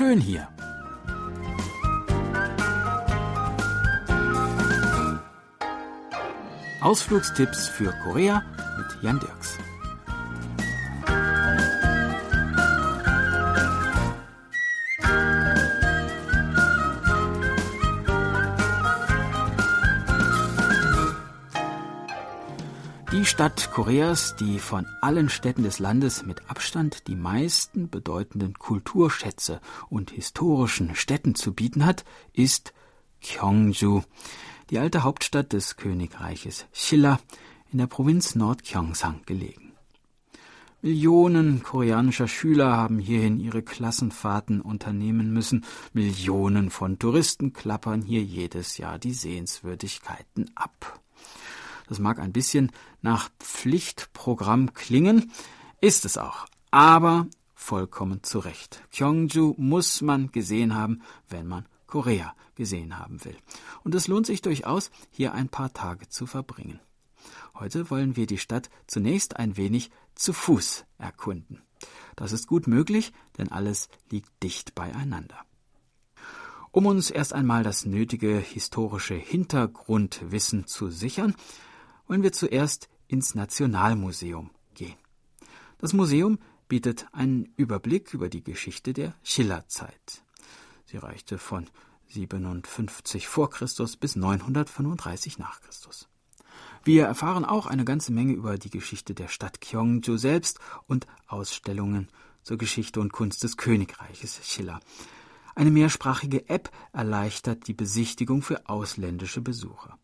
schön hier. Ausflugstipps für Korea mit Jan Dirks. Die Stadt Koreas, die von allen Städten des Landes mit Abstand die meisten bedeutenden Kulturschätze und historischen Städten zu bieten hat, ist Gyeongju die alte Hauptstadt des Königreiches Shilla in der Provinz Nordgyeongsang gelegen. Millionen koreanischer Schüler haben hierhin ihre Klassenfahrten unternehmen müssen. Millionen von Touristen klappern hier jedes Jahr die Sehenswürdigkeiten ab. Das mag ein bisschen nach Pflichtprogramm klingen, ist es auch, aber vollkommen zu Recht. Gyeongju muss man gesehen haben, wenn man Korea gesehen haben will. Und es lohnt sich durchaus, hier ein paar Tage zu verbringen. Heute wollen wir die Stadt zunächst ein wenig zu Fuß erkunden. Das ist gut möglich, denn alles liegt dicht beieinander. Um uns erst einmal das nötige historische Hintergrundwissen zu sichern, wollen wir zuerst ins Nationalmuseum gehen. Das Museum bietet einen Überblick über die Geschichte der Schillerzeit. Sie reichte von 57 vor Christus bis 935 nach Christus. Wir erfahren auch eine ganze Menge über die Geschichte der Stadt Gyeongju selbst und Ausstellungen zur Geschichte und Kunst des Königreiches Schiller. Eine mehrsprachige App erleichtert die Besichtigung für ausländische Besucher.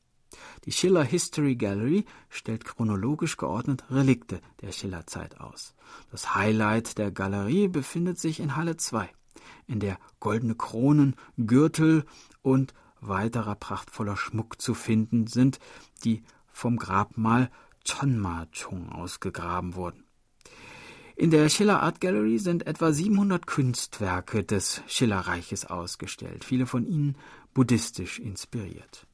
Die Schiller History Gallery stellt chronologisch geordnet Relikte der Schillerzeit aus. Das Highlight der Galerie befindet sich in Halle 2 in der goldene Kronen, Gürtel und weiterer prachtvoller Schmuck zu finden sind, die vom Grabmal Chonma-chung ausgegraben wurden. In der Schiller Art Gallery sind etwa 700 Kunstwerke des Schillerreiches ausgestellt, viele von ihnen buddhistisch inspiriert.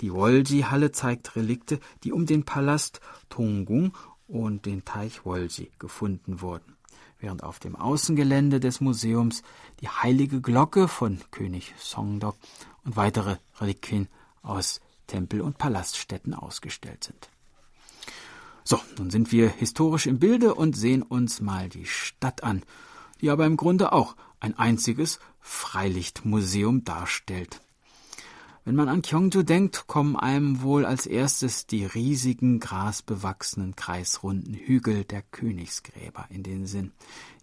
Die Wolji-Halle zeigt Relikte, die um den Palast Tongung und den Teich Wolji gefunden wurden während auf dem Außengelände des Museums die heilige Glocke von König Songdok und weitere Reliquien aus Tempel- und Palaststätten ausgestellt sind. So, nun sind wir historisch im Bilde und sehen uns mal die Stadt an, die aber im Grunde auch ein einziges Freilichtmuseum darstellt. Wenn man an Gyeongju denkt, kommen einem wohl als erstes die riesigen, grasbewachsenen, kreisrunden Hügel der Königsgräber in den Sinn,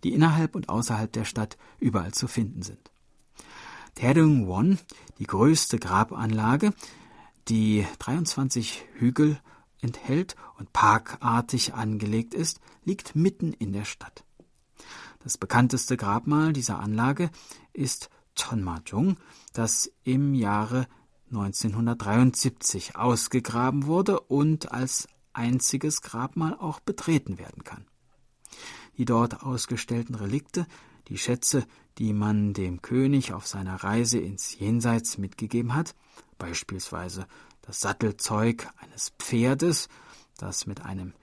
die innerhalb und außerhalb der Stadt überall zu finden sind. Won, die größte Grabanlage, die 23 Hügel enthält und parkartig angelegt ist, liegt mitten in der Stadt. Das bekannteste Grabmal dieser Anlage ist Chonmajung, das im Jahre 1973 ausgegraben wurde und als einziges Grabmal auch betreten werden kann. Die dort ausgestellten Relikte, die Schätze, die man dem König auf seiner Reise ins Jenseits mitgegeben hat, beispielsweise das Sattelzeug eines Pferdes, das mit einem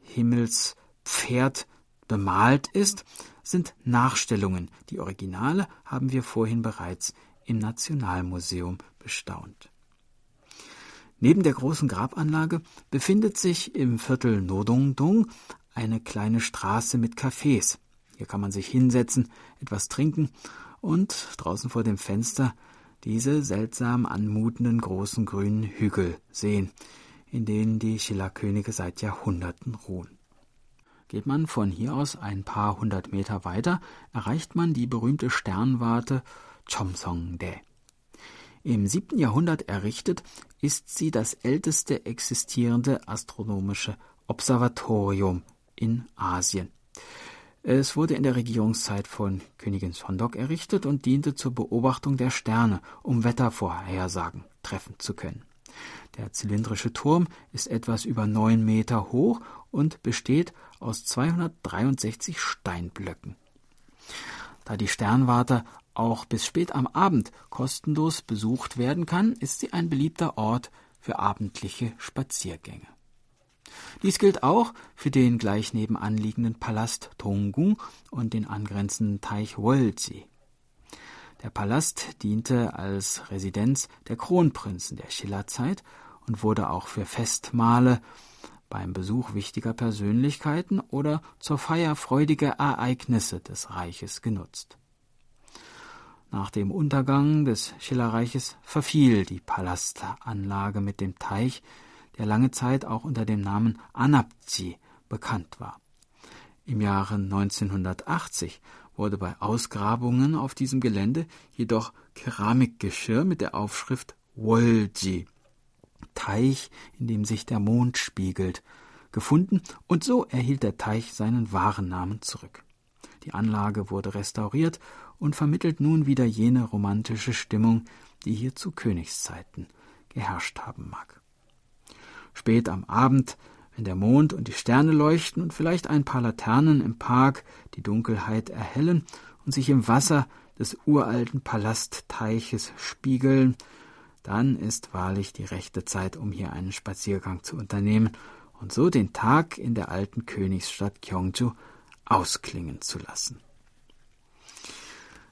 Himmelspferd bemalt ist, sind Nachstellungen. Die Originale haben wir vorhin bereits im Nationalmuseum bestaunt. Neben der großen Grabanlage befindet sich im Viertel Nodongdong eine kleine Straße mit Cafés. Hier kann man sich hinsetzen, etwas trinken und draußen vor dem Fenster diese seltsam anmutenden großen grünen Hügel sehen, in denen die Schillerkönige seit Jahrhunderten ruhen. Geht man von hier aus ein paar hundert Meter weiter, erreicht man die berühmte Sternwarte Chomsongdae. Im siebten Jahrhundert errichtet, ist sie das älteste existierende astronomische Observatorium in Asien. Es wurde in der Regierungszeit von Königin Sondok errichtet und diente zur Beobachtung der Sterne, um Wettervorhersagen treffen zu können. Der zylindrische Turm ist etwas über neun Meter hoch und besteht aus 263 Steinblöcken. Da die Sternwarte auch bis spät am Abend kostenlos besucht werden kann, ist sie ein beliebter Ort für abendliche Spaziergänge. Dies gilt auch für den gleich nebenan liegenden Palast Tongung und den angrenzenden Teich Wolji. Der Palast diente als Residenz der Kronprinzen der Schillerzeit und wurde auch für Festmahle, beim Besuch wichtiger Persönlichkeiten oder zur Feier freudiger Ereignisse des Reiches genutzt. Nach dem Untergang des Schillerreiches verfiel die Palastanlage mit dem Teich, der lange Zeit auch unter dem Namen Anapzi bekannt war. Im Jahre 1980 wurde bei Ausgrabungen auf diesem Gelände jedoch Keramikgeschirr mit der Aufschrift Wolji Teich, in dem sich der Mond spiegelt, gefunden und so erhielt der Teich seinen wahren Namen zurück. Die Anlage wurde restauriert und vermittelt nun wieder jene romantische Stimmung, die hier zu Königszeiten geherrscht haben mag. Spät am Abend, wenn der Mond und die Sterne leuchten und vielleicht ein paar Laternen im Park die Dunkelheit erhellen und sich im Wasser des uralten Palastteiches spiegeln, dann ist wahrlich die rechte Zeit, um hier einen Spaziergang zu unternehmen und so den Tag in der alten Königsstadt Gyeongju ausklingen zu lassen.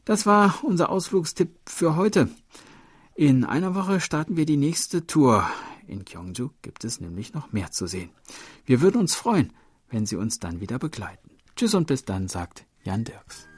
Das war unser Ausflugstipp für heute. In einer Woche starten wir die nächste Tour. In Gyeongju gibt es nämlich noch mehr zu sehen. Wir würden uns freuen, wenn Sie uns dann wieder begleiten. Tschüss und bis dann, sagt Jan Dirks.